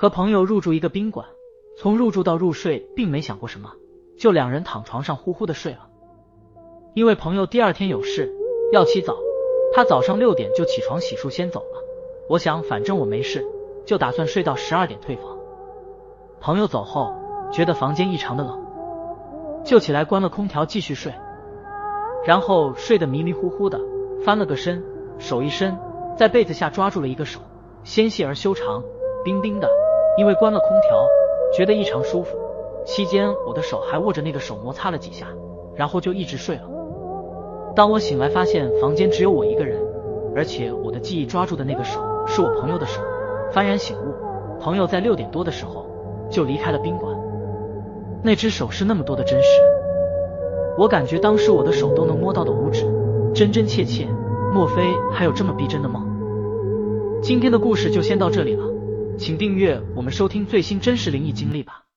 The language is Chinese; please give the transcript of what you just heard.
和朋友入住一个宾馆，从入住到入睡，并没想过什么，就两人躺床上呼呼的睡了。因为朋友第二天有事要起早，他早上六点就起床洗漱先走了。我想反正我没事，就打算睡到十二点退房。朋友走后，觉得房间异常的冷，就起来关了空调继续睡，然后睡得迷迷糊糊的，翻了个身，手一伸，在被子下抓住了一个手，纤细而修长，冰冰的。因为关了空调，觉得异常舒服。期间我的手还握着那个手摩擦了几下，然后就一直睡了。当我醒来，发现房间只有我一个人，而且我的记忆抓住的那个手是我朋友的手，幡然醒悟，朋友在六点多的时候就离开了宾馆。那只手是那么多的真实，我感觉当时我的手都能摸到的五指，真真切切。莫非还有这么逼真的梦？今天的故事就先到这里了，请订阅我们收听最新真实灵异经历吧。